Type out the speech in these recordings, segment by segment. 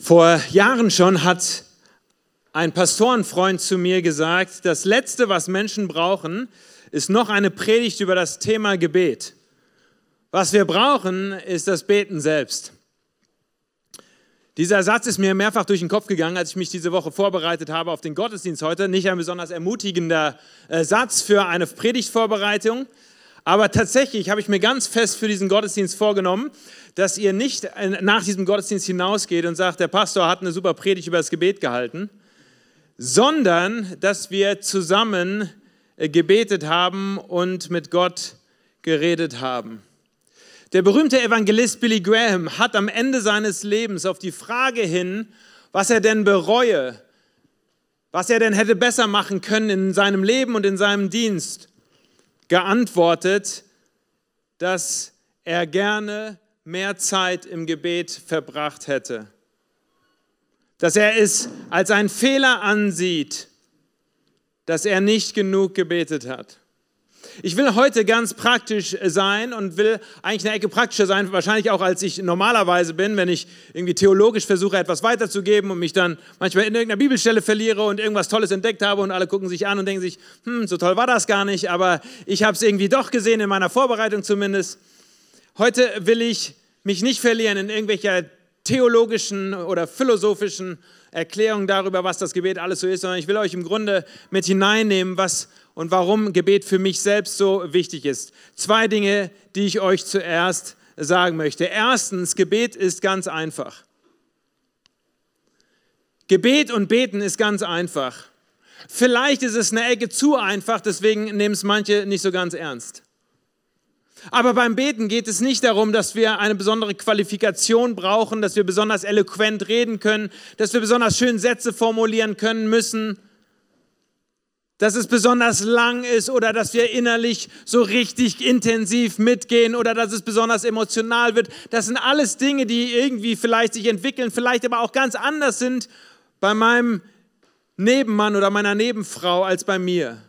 Vor Jahren schon hat ein Pastorenfreund zu mir gesagt, das Letzte, was Menschen brauchen, ist noch eine Predigt über das Thema Gebet. Was wir brauchen, ist das Beten selbst. Dieser Satz ist mir mehrfach durch den Kopf gegangen, als ich mich diese Woche vorbereitet habe auf den Gottesdienst heute. Nicht ein besonders ermutigender äh, Satz für eine Predigtvorbereitung, aber tatsächlich habe ich mir ganz fest für diesen Gottesdienst vorgenommen, dass ihr nicht nach diesem Gottesdienst hinausgeht und sagt, der Pastor hat eine super Predigt über das Gebet gehalten, sondern dass wir zusammen äh, gebetet haben und mit Gott geredet haben. Der berühmte Evangelist Billy Graham hat am Ende seines Lebens auf die Frage hin, was er denn bereue, was er denn hätte besser machen können in seinem Leben und in seinem Dienst, geantwortet, dass er gerne mehr Zeit im Gebet verbracht hätte. Dass er es als einen Fehler ansieht, dass er nicht genug gebetet hat. Ich will heute ganz praktisch sein und will eigentlich eine Ecke praktischer sein, wahrscheinlich auch als ich normalerweise bin, wenn ich irgendwie theologisch versuche, etwas weiterzugeben und mich dann manchmal in irgendeiner Bibelstelle verliere und irgendwas Tolles entdeckt habe und alle gucken sich an und denken sich, hm, so toll war das gar nicht, aber ich habe es irgendwie doch gesehen, in meiner Vorbereitung zumindest. Heute will ich mich nicht verlieren in irgendwelcher theologischen oder philosophischen Erklärungen darüber, was das Gebet alles so ist, sondern ich will euch im Grunde mit hineinnehmen, was und warum Gebet für mich selbst so wichtig ist. Zwei Dinge, die ich euch zuerst sagen möchte. Erstens, Gebet ist ganz einfach. Gebet und Beten ist ganz einfach. Vielleicht ist es eine Ecke zu einfach, deswegen nehmen es manche nicht so ganz ernst. Aber beim Beten geht es nicht darum, dass wir eine besondere Qualifikation brauchen, dass wir besonders eloquent reden können, dass wir besonders schön Sätze formulieren können müssen, dass es besonders lang ist oder dass wir innerlich so richtig intensiv mitgehen oder dass es besonders emotional wird. Das sind alles Dinge, die irgendwie vielleicht sich entwickeln, vielleicht aber auch ganz anders sind bei meinem Nebenmann oder meiner Nebenfrau als bei mir.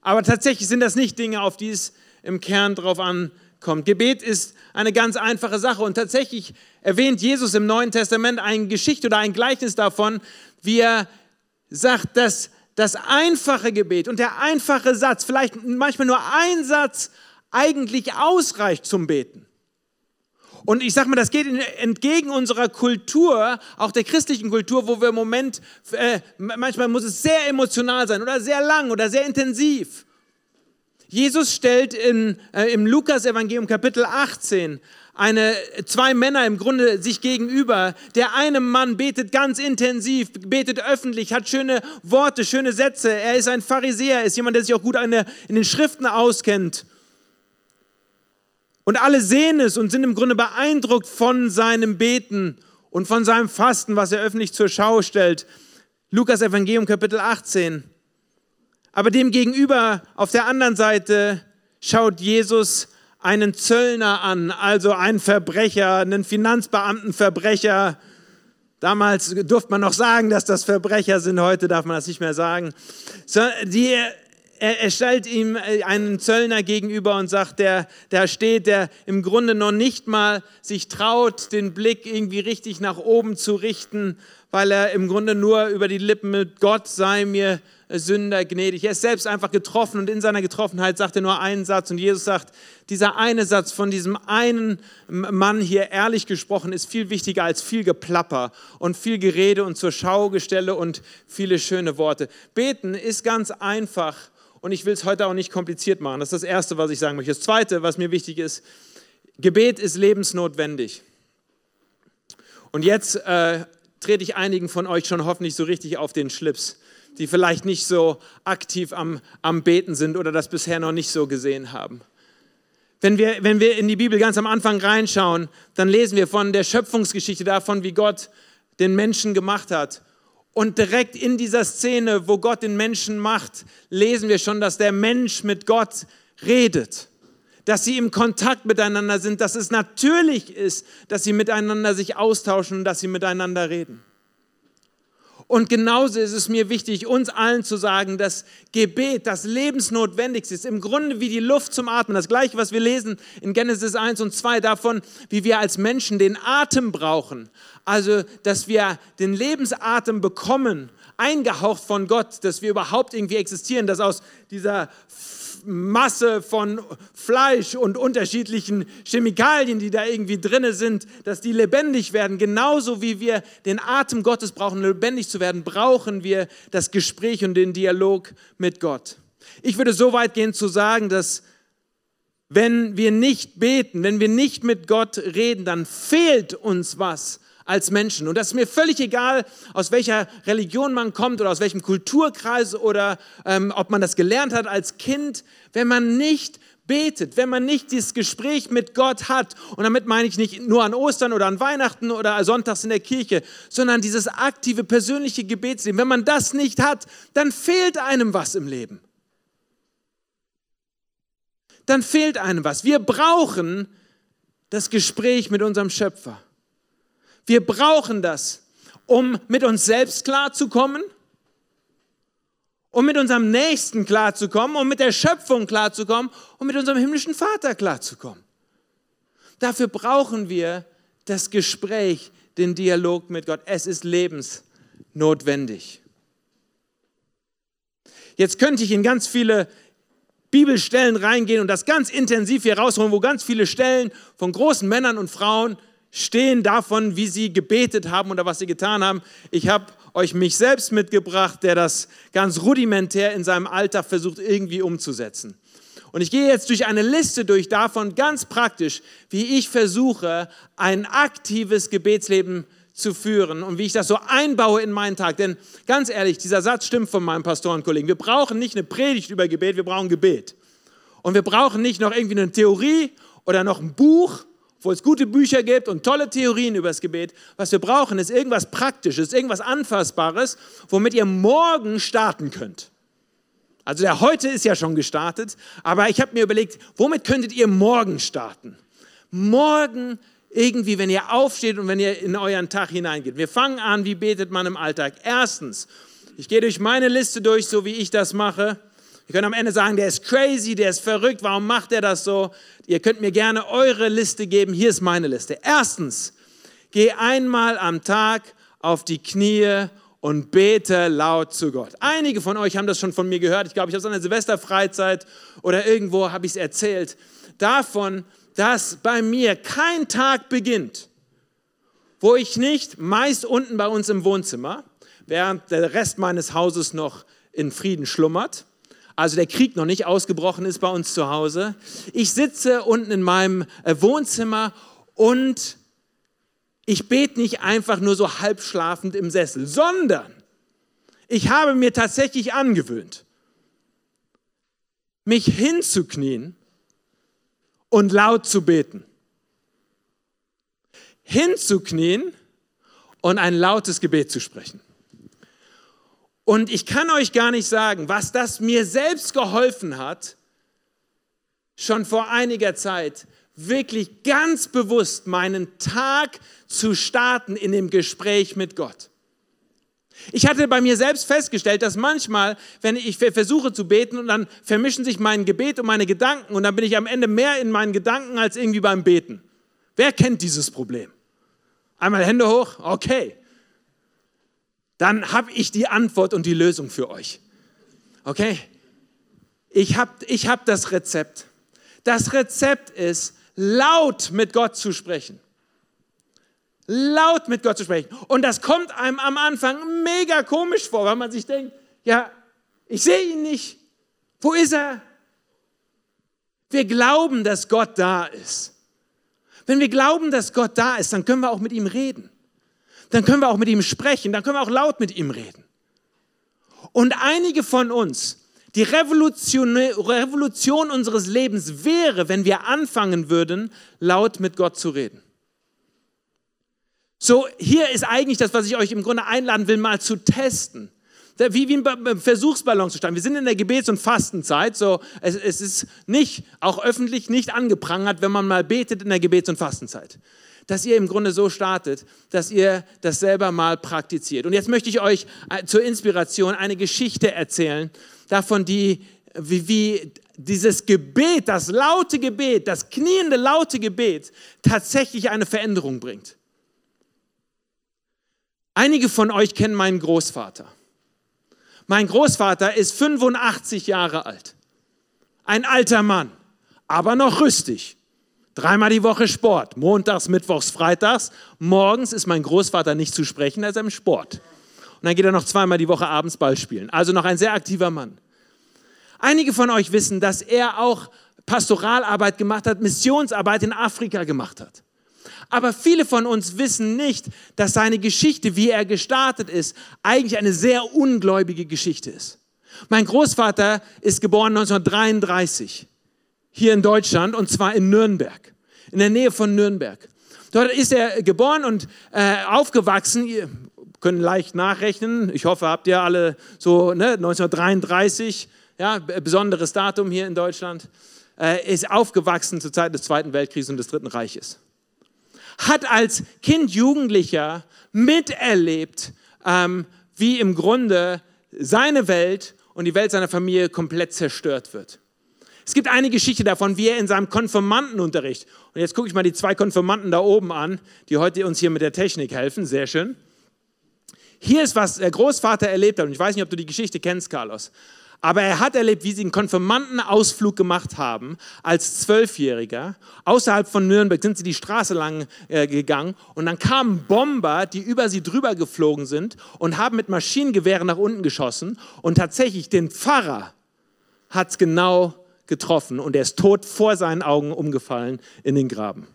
Aber tatsächlich sind das nicht Dinge, auf die es im Kern drauf ankommt. Gebet ist eine ganz einfache Sache und tatsächlich erwähnt Jesus im Neuen Testament eine Geschichte oder ein Gleichnis davon, wie er sagt, dass das einfache Gebet und der einfache Satz, vielleicht manchmal nur ein Satz, eigentlich ausreicht zum Beten. Und ich sage mal, das geht entgegen unserer Kultur, auch der christlichen Kultur, wo wir im Moment, äh, manchmal muss es sehr emotional sein oder sehr lang oder sehr intensiv. Jesus stellt in, äh, im Lukas-Evangelium Kapitel 18 eine, zwei Männer im Grunde sich gegenüber. Der eine Mann betet ganz intensiv, betet öffentlich, hat schöne Worte, schöne Sätze. Er ist ein Pharisäer, ist jemand, der sich auch gut in den Schriften auskennt. Und alle sehen es und sind im Grunde beeindruckt von seinem Beten und von seinem Fasten, was er öffentlich zur Schau stellt. Lukas Evangelium Kapitel 18. Aber dem gegenüber auf der anderen Seite schaut Jesus einen Zöllner an, also einen Verbrecher, einen Finanzbeamtenverbrecher. Damals durfte man noch sagen, dass das Verbrecher sind, heute darf man das nicht mehr sagen. Die, er, er stellt ihm einen Zöllner gegenüber und sagt, der da steht, der im Grunde noch nicht mal sich traut, den Blick irgendwie richtig nach oben zu richten, weil er im Grunde nur über die Lippen mit Gott sei mir Sünder gnädig. Er ist selbst einfach getroffen und in seiner Getroffenheit sagt er nur einen Satz und Jesus sagt, dieser eine Satz von diesem einen Mann hier ehrlich gesprochen ist viel wichtiger als viel Geplapper und viel Gerede und zur Schaugestelle und viele schöne Worte. Beten ist ganz einfach und ich will es heute auch nicht kompliziert machen. Das ist das Erste, was ich sagen möchte. Das Zweite, was mir wichtig ist, Gebet ist lebensnotwendig. Und jetzt äh, trete ich einigen von euch schon hoffentlich so richtig auf den Schlips die vielleicht nicht so aktiv am, am Beten sind oder das bisher noch nicht so gesehen haben. Wenn wir, wenn wir in die Bibel ganz am Anfang reinschauen, dann lesen wir von der Schöpfungsgeschichte davon, wie Gott den Menschen gemacht hat. Und direkt in dieser Szene, wo Gott den Menschen macht, lesen wir schon, dass der Mensch mit Gott redet, dass sie im Kontakt miteinander sind, dass es natürlich ist, dass sie miteinander sich austauschen und dass sie miteinander reden. Und genauso ist es mir wichtig, uns allen zu sagen, dass Gebet das Lebensnotwendigste ist. Im Grunde wie die Luft zum Atmen. Das gleiche, was wir lesen in Genesis 1 und 2 davon, wie wir als Menschen den Atem brauchen. Also, dass wir den Lebensatem bekommen, eingehaucht von Gott, dass wir überhaupt irgendwie existieren, dass aus dieser Masse von Fleisch und unterschiedlichen Chemikalien, die da irgendwie drin sind, dass die lebendig werden. Genauso wie wir den Atem Gottes brauchen, lebendig zu werden, brauchen wir das Gespräch und den Dialog mit Gott. Ich würde so weit gehen zu sagen, dass wenn wir nicht beten, wenn wir nicht mit Gott reden, dann fehlt uns was als Menschen. Und das ist mir völlig egal, aus welcher Religion man kommt oder aus welchem Kulturkreis oder ähm, ob man das gelernt hat als Kind. Wenn man nicht betet, wenn man nicht dieses Gespräch mit Gott hat, und damit meine ich nicht nur an Ostern oder an Weihnachten oder sonntags in der Kirche, sondern dieses aktive persönliche Gebetsleben, wenn man das nicht hat, dann fehlt einem was im Leben. Dann fehlt einem was. Wir brauchen das Gespräch mit unserem Schöpfer. Wir brauchen das, um mit uns selbst klarzukommen, um mit unserem Nächsten klarzukommen, um mit der Schöpfung klarzukommen, um mit unserem himmlischen Vater klarzukommen. Dafür brauchen wir das Gespräch, den Dialog mit Gott. Es ist lebensnotwendig. Jetzt könnte ich in ganz viele Bibelstellen reingehen und das ganz intensiv hier rausholen, wo ganz viele Stellen von großen Männern und Frauen stehen davon, wie sie gebetet haben oder was sie getan haben. Ich habe euch mich selbst mitgebracht, der das ganz rudimentär in seinem Alltag versucht irgendwie umzusetzen. Und ich gehe jetzt durch eine Liste durch davon ganz praktisch, wie ich versuche, ein aktives Gebetsleben zu führen und wie ich das so einbaue in meinen Tag. Denn ganz ehrlich, dieser Satz stimmt von meinem Pastorenkollegen. Wir brauchen nicht eine Predigt über Gebet, wir brauchen Gebet. Und wir brauchen nicht noch irgendwie eine Theorie oder noch ein Buch, wo es gute Bücher gibt und tolle Theorien über das Gebet. Was wir brauchen, ist irgendwas Praktisches, irgendwas Anfassbares, womit ihr morgen starten könnt. Also der heute ist ja schon gestartet, aber ich habe mir überlegt, womit könntet ihr morgen starten? Morgen irgendwie, wenn ihr aufsteht und wenn ihr in euren Tag hineingeht. Wir fangen an, wie betet man im Alltag? Erstens, ich gehe durch meine Liste durch, so wie ich das mache. Ihr könnt am Ende sagen, der ist crazy, der ist verrückt, warum macht er das so? Ihr könnt mir gerne eure Liste geben. Hier ist meine Liste. Erstens, geh einmal am Tag auf die Knie und bete laut zu Gott. Einige von euch haben das schon von mir gehört. Ich glaube, ich habe es an der Silvesterfreizeit oder irgendwo habe ich es erzählt. Davon, dass bei mir kein Tag beginnt, wo ich nicht meist unten bei uns im Wohnzimmer, während der Rest meines Hauses noch in Frieden schlummert, also der Krieg noch nicht ausgebrochen ist bei uns zu Hause. Ich sitze unten in meinem äh, Wohnzimmer und ich bete nicht einfach nur so halb schlafend im Sessel, sondern ich habe mir tatsächlich angewöhnt, mich hinzuknien und laut zu beten. Hinzuknien und ein lautes Gebet zu sprechen. Und ich kann euch gar nicht sagen, was das mir selbst geholfen hat, schon vor einiger Zeit wirklich ganz bewusst meinen Tag zu starten in dem Gespräch mit Gott. Ich hatte bei mir selbst festgestellt, dass manchmal, wenn ich versuche zu beten und dann vermischen sich mein Gebet und meine Gedanken und dann bin ich am Ende mehr in meinen Gedanken als irgendwie beim Beten. Wer kennt dieses Problem? Einmal Hände hoch, okay dann habe ich die Antwort und die Lösung für euch. Okay? Ich habe ich hab das Rezept. Das Rezept ist, laut mit Gott zu sprechen. Laut mit Gott zu sprechen. Und das kommt einem am Anfang mega komisch vor, weil man sich denkt, ja, ich sehe ihn nicht. Wo ist er? Wir glauben, dass Gott da ist. Wenn wir glauben, dass Gott da ist, dann können wir auch mit ihm reden dann können wir auch mit ihm sprechen, dann können wir auch laut mit ihm reden. Und einige von uns, die Revolution, Revolution unseres Lebens wäre, wenn wir anfangen würden, laut mit Gott zu reden. So, hier ist eigentlich das, was ich euch im Grunde einladen will, mal zu testen. wie, wie ein Versuchsballon zu starten. Wir sind in der Gebets- und Fastenzeit, so es, es ist nicht, auch öffentlich nicht angeprangert, wenn man mal betet in der Gebets- und Fastenzeit. Dass ihr im Grunde so startet, dass ihr das selber mal praktiziert. Und jetzt möchte ich euch äh, zur Inspiration eine Geschichte erzählen, davon, die, wie, wie dieses Gebet, das laute Gebet, das kniende laute Gebet tatsächlich eine Veränderung bringt. Einige von euch kennen meinen Großvater. Mein Großvater ist 85 Jahre alt. Ein alter Mann, aber noch rüstig. Dreimal die Woche Sport, montags, mittwochs, freitags. Morgens ist mein Großvater nicht zu sprechen, er ist im Sport. Und dann geht er noch zweimal die Woche abends Ball spielen. Also noch ein sehr aktiver Mann. Einige von euch wissen, dass er auch Pastoralarbeit gemacht hat, Missionsarbeit in Afrika gemacht hat. Aber viele von uns wissen nicht, dass seine Geschichte, wie er gestartet ist, eigentlich eine sehr ungläubige Geschichte ist. Mein Großvater ist geboren 1933 hier in Deutschland und zwar in Nürnberg, in der Nähe von Nürnberg. Dort ist er geboren und äh, aufgewachsen. Ihr könnt leicht nachrechnen. Ich hoffe, habt ihr alle so ne, 1933, ja, besonderes Datum hier in Deutschland. Äh, ist aufgewachsen zur Zeit des Zweiten Weltkriegs und des Dritten Reiches hat als Kind, Jugendlicher miterlebt, ähm, wie im Grunde seine Welt und die Welt seiner Familie komplett zerstört wird. Es gibt eine Geschichte davon, wie er in seinem Konfirmandenunterricht, und jetzt gucke ich mal die zwei Konfirmanden da oben an, die heute uns hier mit der Technik helfen, sehr schön. Hier ist, was der Großvater erlebt hat, und ich weiß nicht, ob du die Geschichte kennst, Carlos. Aber er hat erlebt, wie sie einen Konfirmandenausflug gemacht haben als Zwölfjähriger. Außerhalb von Nürnberg sind sie die Straße lang äh, gegangen und dann kamen Bomber, die über sie drüber geflogen sind und haben mit Maschinengewehren nach unten geschossen und tatsächlich den Pfarrer hat es genau getroffen und er ist tot vor seinen Augen umgefallen in den Graben.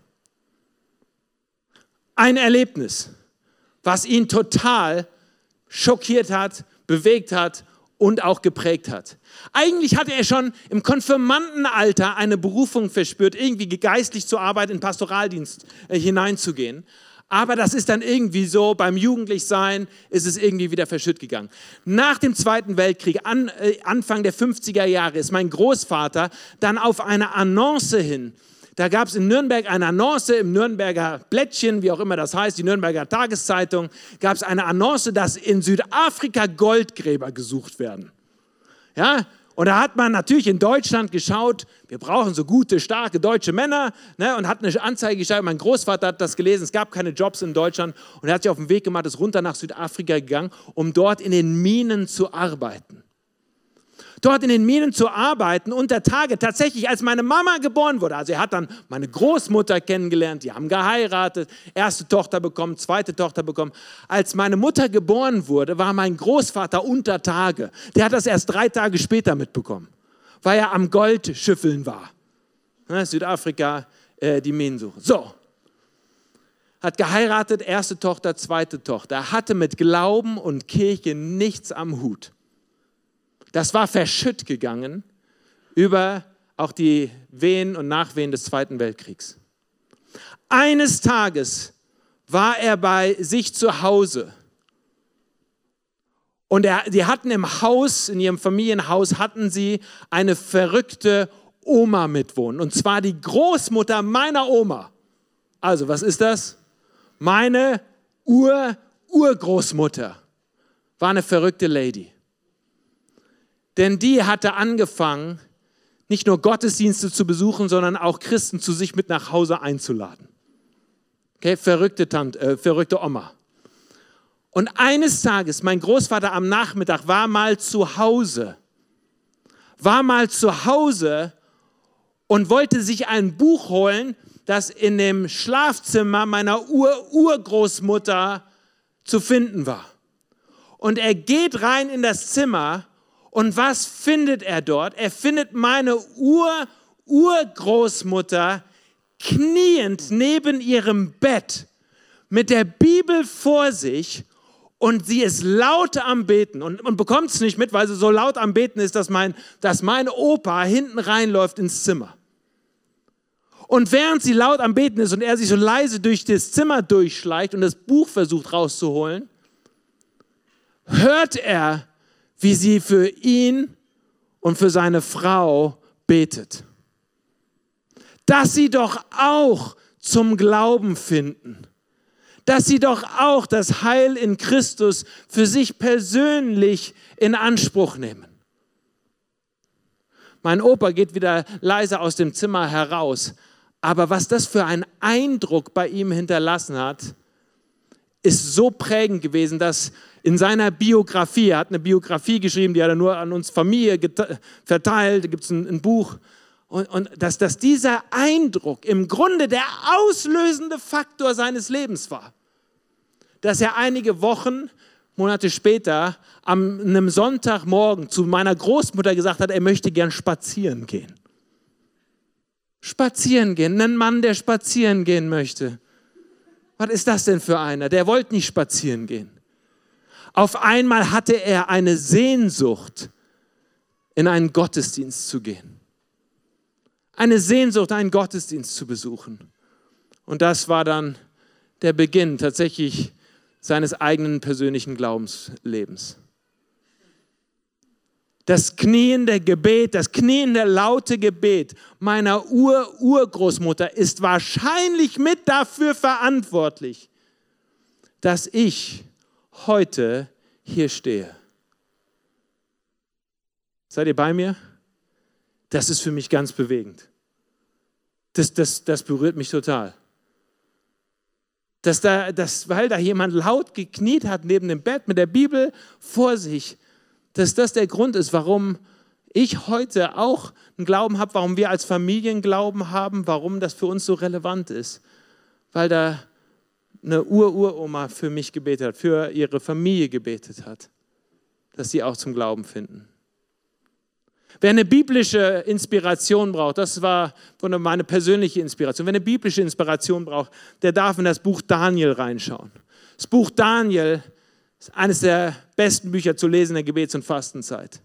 Ein Erlebnis, was ihn total schockiert hat, bewegt hat und auch geprägt hat. Eigentlich hatte er schon im Konfirmandenalter eine Berufung verspürt, irgendwie geistlich zur Arbeit in Pastoraldienst äh, hineinzugehen. Aber das ist dann irgendwie so, beim Jugendlichsein ist es irgendwie wieder verschütt gegangen. Nach dem Zweiten Weltkrieg, an, äh, Anfang der 50er Jahre, ist mein Großvater dann auf eine Annonce hin da gab es in Nürnberg eine Annonce im Nürnberger Blättchen, wie auch immer das heißt, die Nürnberger Tageszeitung, gab es eine Annonce, dass in Südafrika Goldgräber gesucht werden. Ja, und da hat man natürlich in Deutschland geschaut, wir brauchen so gute, starke deutsche Männer ne, und hat eine Anzeige geschrieben. Mein Großvater hat das gelesen, es gab keine Jobs in Deutschland und er hat sich auf den Weg gemacht, ist runter nach Südafrika gegangen, um dort in den Minen zu arbeiten dort in den Minen zu arbeiten unter Tage. Tatsächlich, als meine Mama geboren wurde, also er hat dann meine Großmutter kennengelernt, die haben geheiratet, erste Tochter bekommen, zweite Tochter bekommen. Als meine Mutter geboren wurde, war mein Großvater unter Tage. Der hat das erst drei Tage später mitbekommen, weil er am Goldschüffeln war. Südafrika, äh, die Minensuche. So, hat geheiratet, erste Tochter, zweite Tochter, hatte mit Glauben und Kirche nichts am Hut das war verschütt gegangen über auch die Wehen und Nachwehen des Zweiten Weltkriegs. Eines Tages war er bei sich zu Hause. Und er, die hatten im Haus, in ihrem Familienhaus, hatten sie eine verrückte Oma mitwohnen. Und zwar die Großmutter meiner Oma. Also, was ist das? Meine Ur-Urgroßmutter war eine verrückte Lady. Denn die hatte angefangen, nicht nur Gottesdienste zu besuchen, sondern auch Christen zu sich mit nach Hause einzuladen. Okay, verrückte Tante, äh, verrückte Oma. Und eines Tages, mein Großvater am Nachmittag war mal zu Hause, war mal zu Hause und wollte sich ein Buch holen, das in dem Schlafzimmer meiner Ur-Urgroßmutter zu finden war. Und er geht rein in das Zimmer und was findet er dort? Er findet meine Ur-Urgroßmutter kniend neben ihrem Bett mit der Bibel vor sich und sie ist laut am Beten und, und bekommt es nicht mit, weil sie so laut am Beten ist, dass mein, dass mein Opa hinten reinläuft ins Zimmer. Und während sie laut am Beten ist und er sich so leise durch das Zimmer durchschleicht und das Buch versucht rauszuholen, hört er, wie sie für ihn und für seine Frau betet. Dass sie doch auch zum Glauben finden. Dass sie doch auch das Heil in Christus für sich persönlich in Anspruch nehmen. Mein Opa geht wieder leise aus dem Zimmer heraus. Aber was das für einen Eindruck bei ihm hinterlassen hat, ist so prägend gewesen, dass in seiner Biografie, er hat eine Biografie geschrieben, die hat er nur an uns Familie verteilt, da gibt es ein, ein, Buch, und, und dass, dass dieser Eindruck im Grunde der auslösende Faktor seines Lebens war. Dass er einige Wochen, Monate später, am einem Sonntagmorgen zu meiner Großmutter gesagt hat, er möchte gern spazieren gehen. Spazieren gehen, ein Mann, der spazieren gehen möchte. Was ist das denn für einer? Der wollte nicht spazieren gehen. Auf einmal hatte er eine Sehnsucht, in einen Gottesdienst zu gehen. Eine Sehnsucht, einen Gottesdienst zu besuchen. Und das war dann der Beginn tatsächlich seines eigenen persönlichen Glaubenslebens. Das kniende Gebet, das kniende laute Gebet meiner Ur-Urgroßmutter ist wahrscheinlich mit dafür verantwortlich, dass ich heute hier stehe. Seid ihr bei mir? Das ist für mich ganz bewegend. Das, das, das berührt mich total. Dass da, dass, weil da jemand laut gekniet hat neben dem Bett mit der Bibel vor sich, dass das der Grund ist, warum ich heute auch einen Glauben habe, warum wir als Familien Glauben haben, warum das für uns so relevant ist. Weil da eine Ur-Uroma für mich gebetet hat, für ihre Familie gebetet hat, dass sie auch zum Glauben finden. Wer eine biblische Inspiration braucht, das war meine persönliche Inspiration, wer eine biblische Inspiration braucht, der darf in das Buch Daniel reinschauen. Das Buch Daniel ist eines der besten Bücher zu lesen in der Gebets- und Fastenzeit.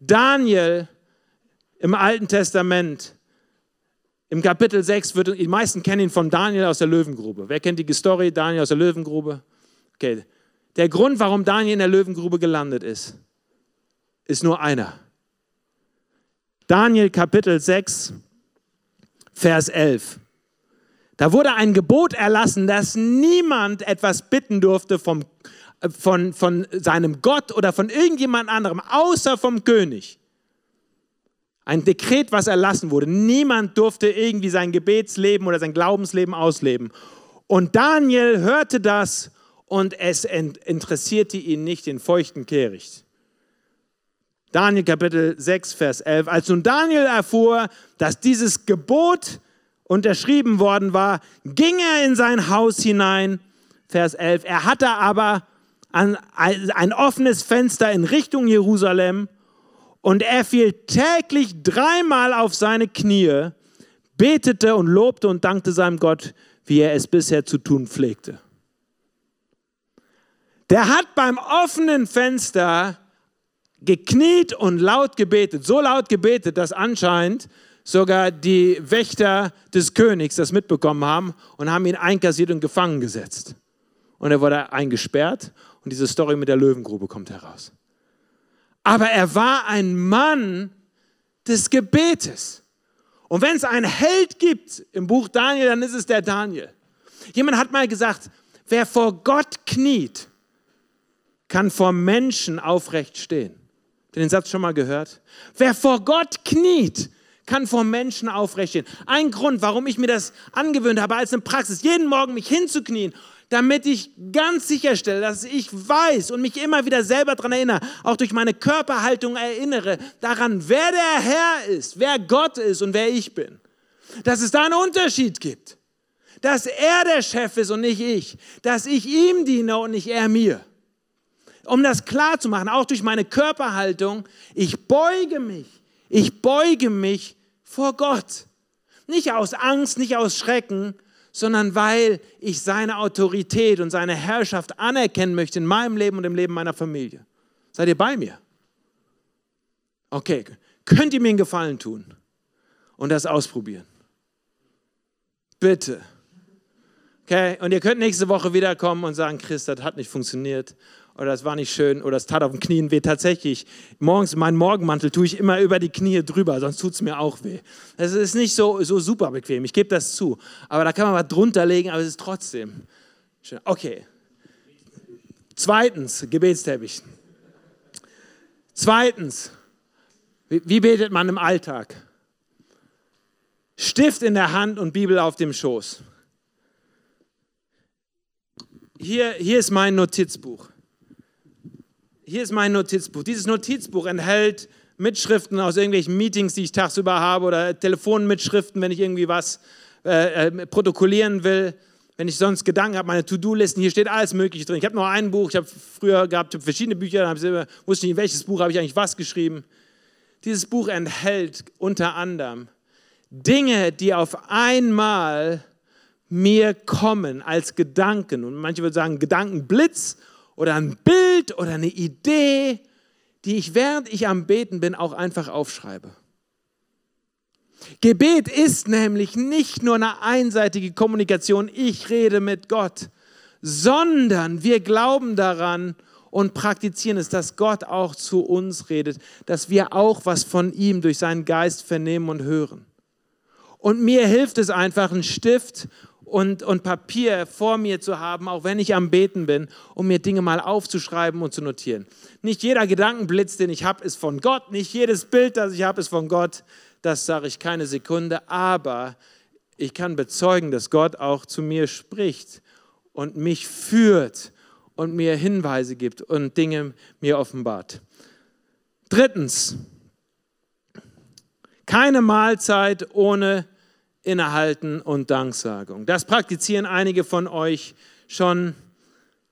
Daniel im Alten Testament im Kapitel 6 wird, die meisten kennen ihn von Daniel aus der Löwengrube. Wer kennt die Story Daniel aus der Löwengrube? Okay. Der Grund, warum Daniel in der Löwengrube gelandet ist, ist nur einer. Daniel Kapitel 6, Vers 11. Da wurde ein Gebot erlassen, dass niemand etwas bitten durfte vom, von, von seinem Gott oder von irgendjemand anderem, außer vom König. Ein Dekret, was erlassen wurde. Niemand durfte irgendwie sein Gebetsleben oder sein Glaubensleben ausleben. Und Daniel hörte das und es interessierte ihn nicht den feuchten Kehricht. Daniel Kapitel 6, Vers 11. Als nun Daniel erfuhr, dass dieses Gebot unterschrieben worden war, ging er in sein Haus hinein. Vers 11. Er hatte aber ein, ein offenes Fenster in Richtung Jerusalem und er fiel täglich dreimal auf seine Knie, betete und lobte und dankte seinem Gott, wie er es bisher zu tun pflegte. Der hat beim offenen Fenster gekniet und laut gebetet, so laut gebetet, dass anscheinend sogar die Wächter des Königs das mitbekommen haben und haben ihn einkassiert und gefangen gesetzt. Und er wurde eingesperrt und diese Story mit der Löwengrube kommt heraus aber er war ein Mann des Gebetes. Und wenn es einen Held gibt im Buch Daniel, dann ist es der Daniel. Jemand hat mal gesagt, wer vor Gott kniet, kann vor Menschen aufrecht stehen. Habt ihr den Satz schon mal gehört? Wer vor Gott kniet, kann vor Menschen aufrecht stehen. Ein Grund, warum ich mir das angewöhnt habe als eine Praxis, jeden Morgen mich hinzuknien damit ich ganz sicherstelle, dass ich weiß und mich immer wieder selber daran erinnere, auch durch meine Körperhaltung erinnere, daran, wer der Herr ist, wer Gott ist und wer ich bin. Dass es da einen Unterschied gibt. Dass er der Chef ist und nicht ich. Dass ich ihm diene und nicht er mir. Um das klar zu machen, auch durch meine Körperhaltung, ich beuge mich. Ich beuge mich vor Gott. Nicht aus Angst, nicht aus Schrecken, sondern weil ich seine Autorität und seine Herrschaft anerkennen möchte in meinem Leben und im Leben meiner Familie. Seid ihr bei mir? Okay, könnt ihr mir einen Gefallen tun und das ausprobieren? Bitte. Okay, und ihr könnt nächste Woche wiederkommen und sagen, Chris, das hat nicht funktioniert oder das war nicht schön oder es tat auf den Knien weh. Tatsächlich, morgens meinen Morgenmantel tue ich immer über die Knie drüber, sonst tut es mir auch weh. Es ist nicht so, so super bequem, ich gebe das zu. Aber da kann man was drunter legen, aber es ist trotzdem schön. Okay. Zweitens, Gebetsteppich. Zweitens, wie betet man im Alltag? Stift in der Hand und Bibel auf dem Schoß. Hier, hier ist mein Notizbuch. Hier ist mein Notizbuch. Dieses Notizbuch enthält Mitschriften aus irgendwelchen Meetings, die ich tagsüber habe oder Telefonmitschriften, wenn ich irgendwie was äh, äh, protokollieren will. Wenn ich sonst Gedanken habe, meine To-Do-Listen, hier steht alles Mögliche drin. Ich habe nur ein Buch, ich habe früher gehabt, verschiedene Bücher, dann ich, wusste nicht, in welches Buch habe ich eigentlich was geschrieben. Dieses Buch enthält unter anderem Dinge, die auf einmal mir kommen als Gedanken. Und manche würden sagen Gedankenblitz oder ein Bild oder eine Idee, die ich während ich am Beten bin auch einfach aufschreibe. Gebet ist nämlich nicht nur eine einseitige Kommunikation, ich rede mit Gott, sondern wir glauben daran und praktizieren es, dass Gott auch zu uns redet, dass wir auch was von ihm durch seinen Geist vernehmen und hören. Und mir hilft es einfach, einen Stift und, und Papier vor mir zu haben, auch wenn ich am Beten bin, um mir Dinge mal aufzuschreiben und zu notieren. Nicht jeder Gedankenblitz, den ich habe, ist von Gott. Nicht jedes Bild, das ich habe, ist von Gott. Das sage ich keine Sekunde. Aber ich kann bezeugen, dass Gott auch zu mir spricht und mich führt und mir Hinweise gibt und Dinge mir offenbart. Drittens, keine Mahlzeit ohne Innehalten und Danksagung. Das praktizieren einige von euch schon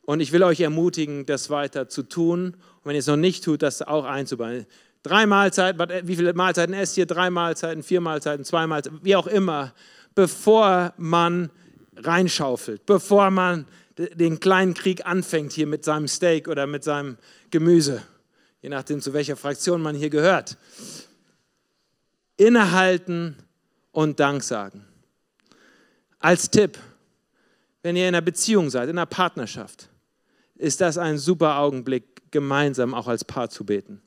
und ich will euch ermutigen, das weiter zu tun. Und wenn ihr es noch nicht tut, das auch einzubauen. Drei Mahlzeiten, wie viele Mahlzeiten esst ihr? Drei Mahlzeiten, vier Mahlzeiten, zwei Mahlzeiten, wie auch immer, bevor man reinschaufelt, bevor man den kleinen Krieg anfängt hier mit seinem Steak oder mit seinem Gemüse, je nachdem zu welcher Fraktion man hier gehört. Innehalten und Dank sagen. Als Tipp, wenn ihr in einer Beziehung seid, in einer Partnerschaft, ist das ein super Augenblick, gemeinsam auch als Paar zu beten.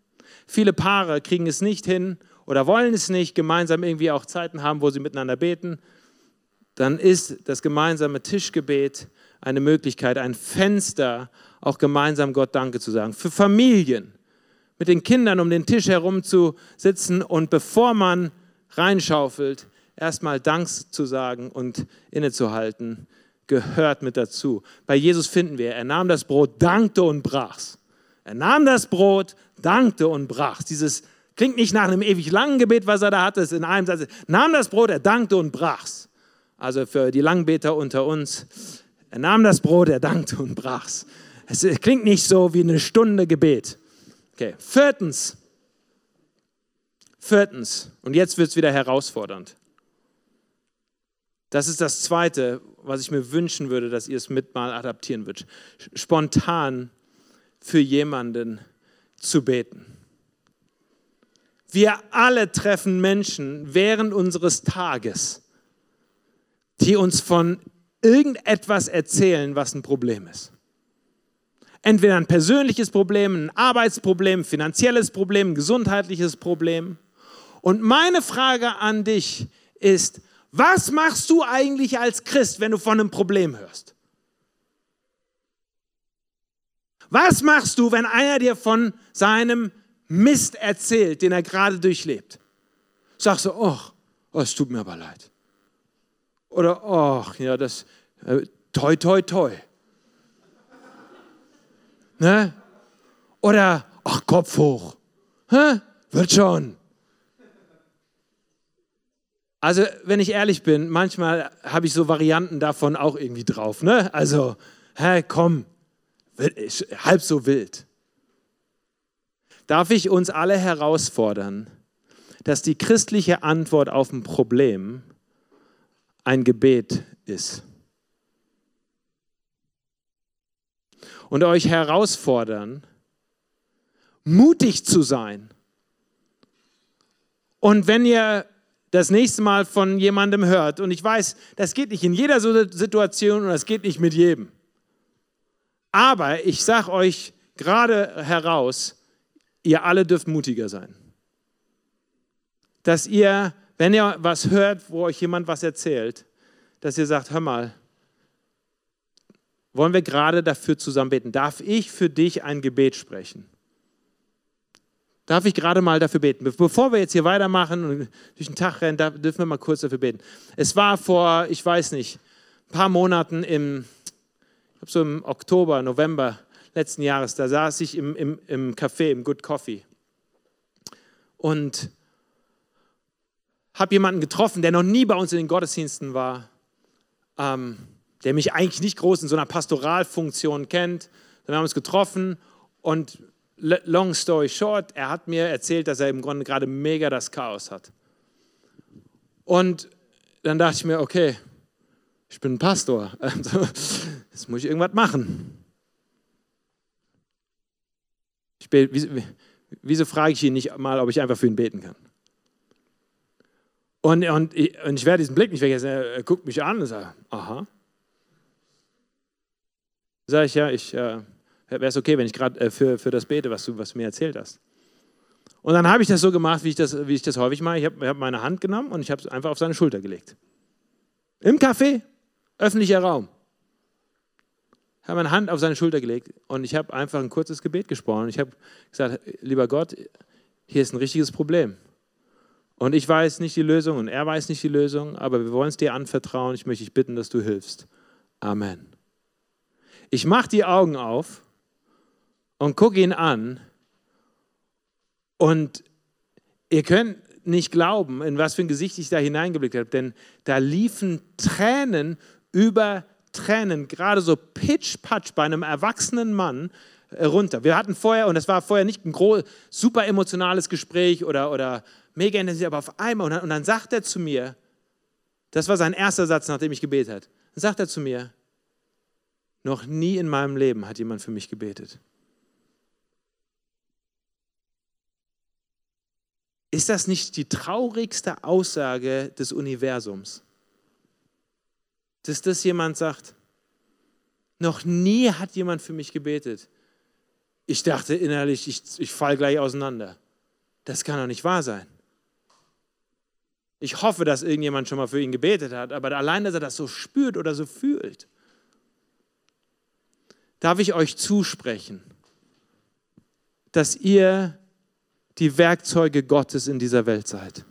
Viele Paare kriegen es nicht hin oder wollen es nicht, gemeinsam irgendwie auch Zeiten haben, wo sie miteinander beten. Dann ist das gemeinsame Tischgebet eine Möglichkeit, ein Fenster, auch gemeinsam Gott Danke zu sagen. Für Familien, mit den Kindern um den Tisch herum zu sitzen und bevor man reinschaufelt, erstmal Danks zu sagen und innezuhalten, gehört mit dazu. Bei Jesus finden wir, er nahm das Brot, dankte und brach's. Er nahm das Brot, dankte und brach's. Dieses klingt nicht nach einem ewig langen Gebet, was er da hatte, es in einem Satz. Nahm das Brot, er dankte und brach's. Also für die Langbeter unter uns, er nahm das Brot, er dankte und brach's. Es klingt nicht so wie eine Stunde Gebet. Okay, viertens. Viertens, und jetzt wird es wieder herausfordernd. Das ist das Zweite, was ich mir wünschen würde, dass ihr es mit mal adaptieren würdet. Spontan für jemanden zu beten. Wir alle treffen Menschen während unseres Tages, die uns von irgendetwas erzählen, was ein Problem ist. Entweder ein persönliches Problem, ein Arbeitsproblem, ein finanzielles Problem, ein gesundheitliches Problem. Und meine Frage an dich ist, was machst du eigentlich als Christ, wenn du von einem Problem hörst? Was machst du, wenn einer dir von seinem Mist erzählt, den er gerade durchlebt? Sagst du, oh, oh, es tut mir aber leid. Oder, oh, ja, das, äh, toi, toi, toi. Ne? Oder, ach, Kopf hoch. Hä? Wird schon. Also, wenn ich ehrlich bin, manchmal habe ich so Varianten davon auch irgendwie drauf. Ne? Also, hä, komm, halb so wild. Darf ich uns alle herausfordern, dass die christliche Antwort auf ein Problem ein Gebet ist? Und euch herausfordern, mutig zu sein. Und wenn ihr das nächste Mal von jemandem hört. Und ich weiß, das geht nicht in jeder Situation und das geht nicht mit jedem. Aber ich sage euch gerade heraus, ihr alle dürft mutiger sein. Dass ihr, wenn ihr was hört, wo euch jemand was erzählt, dass ihr sagt, hör mal, wollen wir gerade dafür zusammen beten? Darf ich für dich ein Gebet sprechen? Darf ich gerade mal dafür beten? Bevor wir jetzt hier weitermachen und durch den Tag rennen, dürfen wir mal kurz dafür beten. Es war vor, ich weiß nicht, ein paar Monaten im, ich so im Oktober, November letzten Jahres, da saß ich im, im, im Café, im Good Coffee und habe jemanden getroffen, der noch nie bei uns in den Gottesdiensten war, ähm, der mich eigentlich nicht groß in so einer Pastoralfunktion kennt. Dann haben wir uns getroffen und long story short, er hat mir erzählt, dass er im Grunde gerade mega das Chaos hat. Und dann dachte ich mir, okay, ich bin ein Pastor, also, jetzt muss ich irgendwas machen. Ich bete, wieso, wieso frage ich ihn nicht mal, ob ich einfach für ihn beten kann? Und, und, und ich werde diesen Blick nicht vergessen. Er, guckt mich an und sagt, aha. Sag ich, ja, ich, äh, wäre es okay, wenn ich gerade äh, für, für das bete, was du, was du mir erzählt hast. Und dann habe ich das so gemacht, wie ich das, wie ich das häufig mache. Ich habe hab meine Hand genommen und ich habe es einfach auf seine Schulter gelegt. Im Café, öffentlicher Raum. Ich habe meine Hand auf seine Schulter gelegt und ich habe einfach ein kurzes Gebet gesprochen. Ich habe gesagt, lieber Gott, hier ist ein richtiges Problem. Und ich weiß nicht die Lösung und er weiß nicht die Lösung, aber wir wollen es dir anvertrauen. Ich möchte dich bitten, dass du hilfst. Amen. Ich mache die Augen auf und gucke ihn an und ihr könnt nicht glauben, in was für ein Gesicht ich da hineingeblickt habe, denn da liefen Tränen über Tränen, gerade so pitch-patch bei einem erwachsenen Mann äh, runter. Wir hatten vorher, und das war vorher nicht ein groß, super emotionales Gespräch oder, oder mega intensiv, aber auf einmal, und dann, und dann sagt er zu mir, das war sein erster Satz, nachdem ich gebetet habe, dann sagt er zu mir, noch nie in meinem Leben hat jemand für mich gebetet. Ist das nicht die traurigste Aussage des Universums? Dass das jemand sagt, noch nie hat jemand für mich gebetet. Ich dachte innerlich, ich, ich falle gleich auseinander. Das kann doch nicht wahr sein. Ich hoffe, dass irgendjemand schon mal für ihn gebetet hat, aber allein, dass er das so spürt oder so fühlt, darf ich euch zusprechen, dass ihr die Werkzeuge Gottes in dieser Welt seid.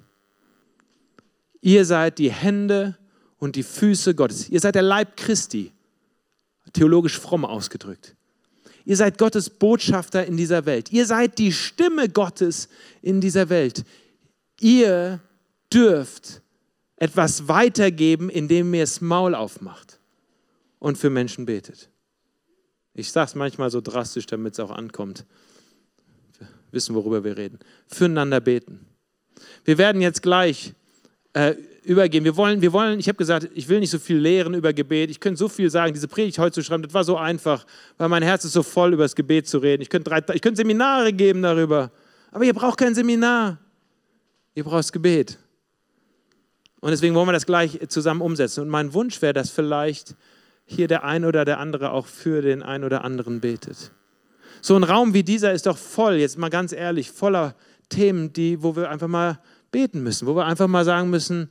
Ihr seid die Hände und die Füße Gottes. Ihr seid der Leib Christi, theologisch fromm ausgedrückt. Ihr seid Gottes Botschafter in dieser Welt. Ihr seid die Stimme Gottes in dieser Welt. Ihr dürft etwas weitergeben, indem ihr das Maul aufmacht und für Menschen betet. Ich sage es manchmal so drastisch, damit es auch ankommt wissen, worüber wir reden. Füreinander beten. Wir werden jetzt gleich äh, übergehen. Wir wollen, wir wollen, ich habe gesagt, ich will nicht so viel lehren über Gebet. Ich könnte so viel sagen. Diese Predigt heute zu schreiben, das war so einfach, weil mein Herz ist so voll, über das Gebet zu reden. Ich könnte, drei, ich könnte Seminare geben darüber. Aber ihr braucht kein Seminar. Ihr braucht das Gebet. Und deswegen wollen wir das gleich zusammen umsetzen. Und mein Wunsch wäre, dass vielleicht hier der ein oder der andere auch für den ein oder anderen betet. So ein Raum wie dieser ist doch voll, jetzt mal ganz ehrlich, voller Themen, die, wo wir einfach mal beten müssen, wo wir einfach mal sagen müssen,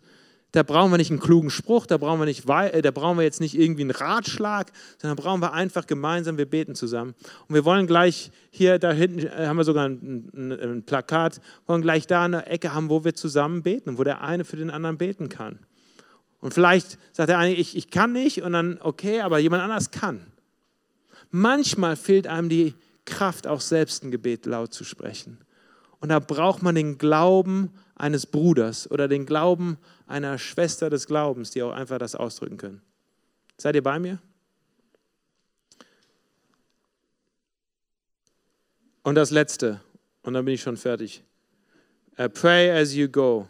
da brauchen wir nicht einen klugen Spruch, da brauchen wir, nicht, äh, da brauchen wir jetzt nicht irgendwie einen Ratschlag, sondern brauchen wir einfach gemeinsam, wir beten zusammen. Und wir wollen gleich hier, da hinten äh, haben wir sogar ein, ein, ein Plakat, wollen gleich da eine Ecke haben, wo wir zusammen beten, wo der eine für den anderen beten kann. Und vielleicht sagt der eine, ich, ich kann nicht, und dann, okay, aber jemand anders kann. Manchmal fehlt einem die Kraft, auch selbst ein Gebet laut zu sprechen. Und da braucht man den Glauben eines Bruders oder den Glauben einer Schwester des Glaubens, die auch einfach das ausdrücken können. Seid ihr bei mir? Und das Letzte, und dann bin ich schon fertig. Uh, pray as you go.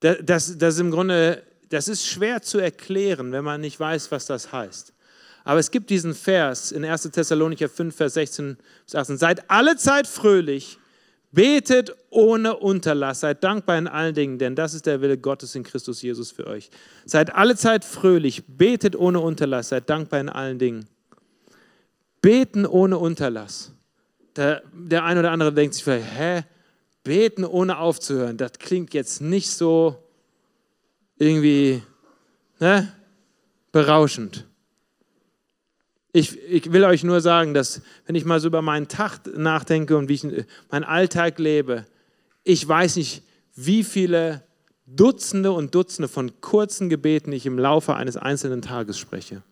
Das, das ist im Grunde das ist schwer zu erklären, wenn man nicht weiß, was das heißt. Aber es gibt diesen Vers in 1. Thessalonicher 5, Vers 16 bis 18. Seid alle Zeit fröhlich, Betet ohne Unterlass, seid dankbar in allen Dingen, denn das ist der Wille Gottes in Christus Jesus für euch. Seid alle Zeit fröhlich, betet ohne Unterlass, seid dankbar in allen Dingen. Beten ohne Unterlass. Der, der ein oder andere denkt sich vielleicht, hä, beten ohne aufzuhören, das klingt jetzt nicht so irgendwie ne, berauschend. Ich, ich will euch nur sagen, dass wenn ich mal so über meinen Tag nachdenke und wie ich meinen Alltag lebe, ich weiß nicht, wie viele Dutzende und Dutzende von kurzen Gebeten ich im Laufe eines einzelnen Tages spreche.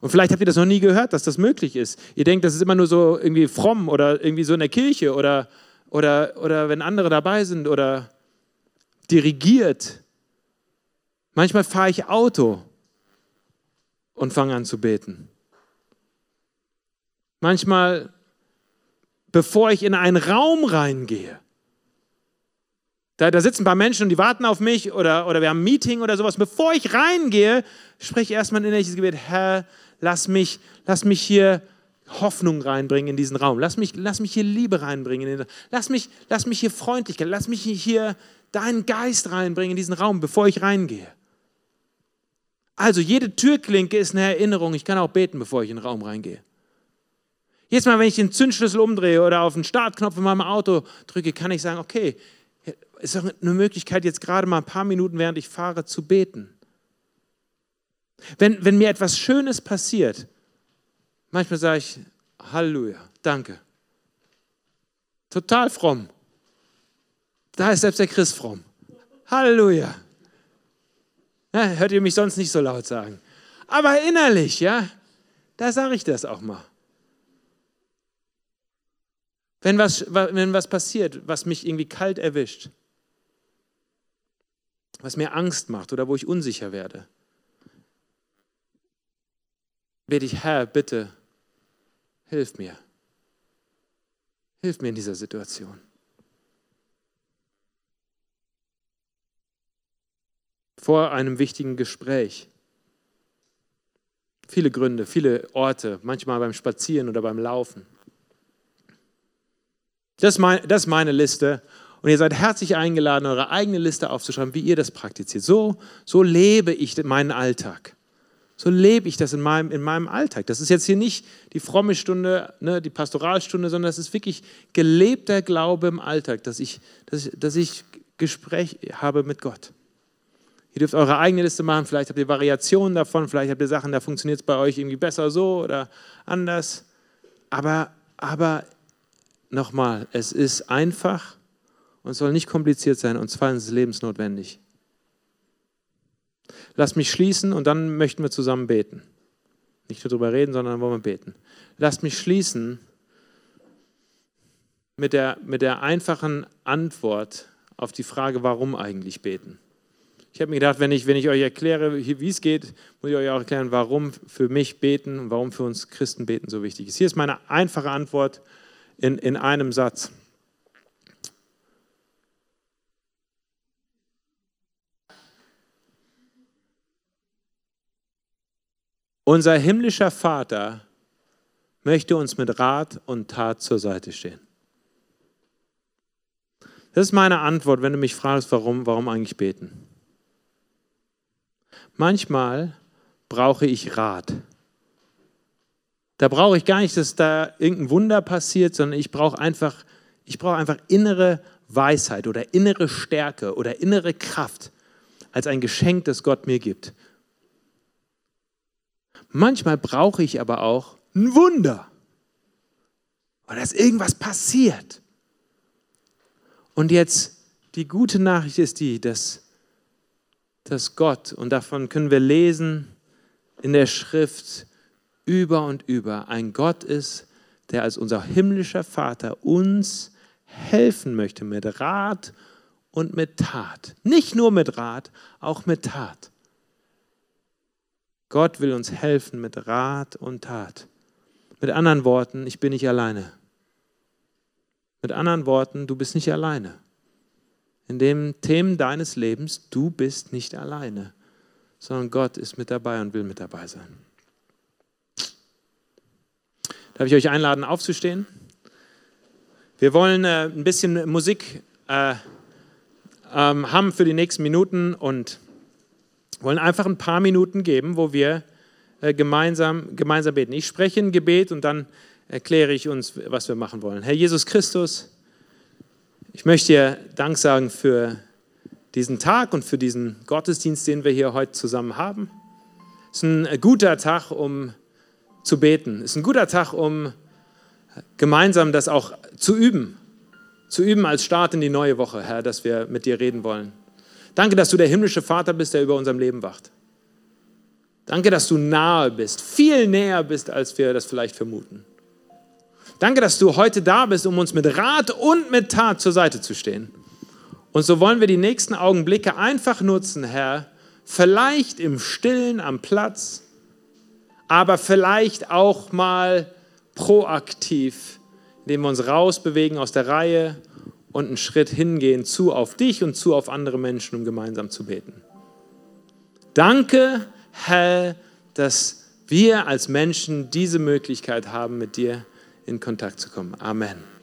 Und vielleicht habt ihr das noch nie gehört, dass das möglich ist. Ihr denkt, das ist immer nur so irgendwie fromm oder irgendwie so in der Kirche oder, oder, oder wenn andere dabei sind oder dirigiert. Manchmal fahre ich Auto und fange an zu beten. Manchmal, bevor ich in einen Raum reingehe, da, da sitzen ein paar Menschen und die warten auf mich oder, oder wir haben ein Meeting oder sowas. Bevor ich reingehe, spreche ich erstmal ein innerliches Gebet, Herr, lass mich, lass mich hier Hoffnung reinbringen in diesen Raum. Lass mich, lass mich hier Liebe reinbringen. Lass mich, lass mich hier Freundlichkeit, lass mich hier deinen Geist reinbringen in diesen Raum, bevor ich reingehe. Also jede Türklinke ist eine Erinnerung. Ich kann auch beten, bevor ich in den Raum reingehe. Jedes Mal, wenn ich den Zündschlüssel umdrehe oder auf den Startknopf in meinem Auto drücke, kann ich sagen, okay, ist doch eine Möglichkeit, jetzt gerade mal ein paar Minuten, während ich fahre, zu beten. Wenn, wenn mir etwas Schönes passiert, manchmal sage ich, Halleluja, danke. Total fromm. Da ist selbst der Christ fromm. Halleluja. Ja, hört ihr mich sonst nicht so laut sagen. Aber innerlich, ja, da sage ich das auch mal. Wenn was, wenn was passiert, was mich irgendwie kalt erwischt, was mir Angst macht oder wo ich unsicher werde, bete ich, Herr, bitte, hilf mir. Hilf mir in dieser Situation. Vor einem wichtigen Gespräch. Viele Gründe, viele Orte, manchmal beim Spazieren oder beim Laufen. Das ist, mein, das ist meine Liste. Und ihr seid herzlich eingeladen, eure eigene Liste aufzuschreiben, wie ihr das praktiziert. So, so lebe ich meinen Alltag. So lebe ich das in meinem, in meinem Alltag. Das ist jetzt hier nicht die fromme Stunde, ne, die Pastoralstunde, sondern das ist wirklich gelebter Glaube im Alltag, dass ich, dass, ich, dass ich Gespräch habe mit Gott. Ihr dürft eure eigene Liste machen, vielleicht habt ihr Variationen davon, vielleicht habt ihr Sachen, da funktioniert es bei euch irgendwie besser so oder anders. Aber, aber nochmal, es ist einfach und soll nicht kompliziert sein und zwar ist es lebensnotwendig. Lass mich schließen und dann möchten wir zusammen beten. Nicht nur darüber reden, sondern wollen wir beten. Lasst mich schließen mit der, mit der einfachen Antwort auf die Frage, warum eigentlich beten. Ich habe mir gedacht, wenn ich, wenn ich euch erkläre, wie es geht, muss ich euch auch erklären, warum für mich beten und warum für uns Christen beten so wichtig ist. Hier ist meine einfache Antwort in, in einem Satz. Unser himmlischer Vater möchte uns mit Rat und Tat zur Seite stehen. Das ist meine Antwort, wenn du mich fragst, warum, warum eigentlich beten. Manchmal brauche ich Rat. Da brauche ich gar nicht, dass da irgendein Wunder passiert, sondern ich brauche einfach, ich brauche einfach innere Weisheit oder innere Stärke oder innere Kraft als ein Geschenk, das Gott mir gibt. Manchmal brauche ich aber auch ein Wunder. Oder dass irgendwas passiert. Und jetzt, die gute Nachricht ist die, dass, dass Gott, und davon können wir lesen in der Schrift, über und über ein Gott ist, der als unser himmlischer Vater uns helfen möchte mit Rat und mit Tat. Nicht nur mit Rat, auch mit Tat. Gott will uns helfen mit Rat und Tat. Mit anderen Worten, ich bin nicht alleine. Mit anderen Worten, du bist nicht alleine. In den Themen deines Lebens, du bist nicht alleine, sondern Gott ist mit dabei und will mit dabei sein. Darf ich euch einladen, aufzustehen? Wir wollen äh, ein bisschen Musik äh, ähm, haben für die nächsten Minuten und wollen einfach ein paar Minuten geben, wo wir äh, gemeinsam, gemeinsam beten. Ich spreche ein Gebet und dann erkläre ich uns, was wir machen wollen. Herr Jesus Christus, ich möchte dir Dank sagen für diesen Tag und für diesen Gottesdienst, den wir hier heute zusammen haben. Es ist ein guter Tag, um zu beten. Es ist ein guter Tag, um gemeinsam das auch zu üben. Zu üben als Start in die neue Woche, Herr, dass wir mit dir reden wollen. Danke, dass du der himmlische Vater bist, der über unserem Leben wacht. Danke, dass du nahe bist, viel näher bist, als wir das vielleicht vermuten. Danke, dass du heute da bist, um uns mit Rat und mit Tat zur Seite zu stehen. Und so wollen wir die nächsten Augenblicke einfach nutzen, Herr, vielleicht im Stillen am Platz, aber vielleicht auch mal proaktiv, indem wir uns rausbewegen aus der Reihe und einen Schritt hingehen zu auf dich und zu auf andere Menschen, um gemeinsam zu beten. Danke, Herr, dass wir als Menschen diese Möglichkeit haben, mit dir in Kontakt zu kommen. Amen.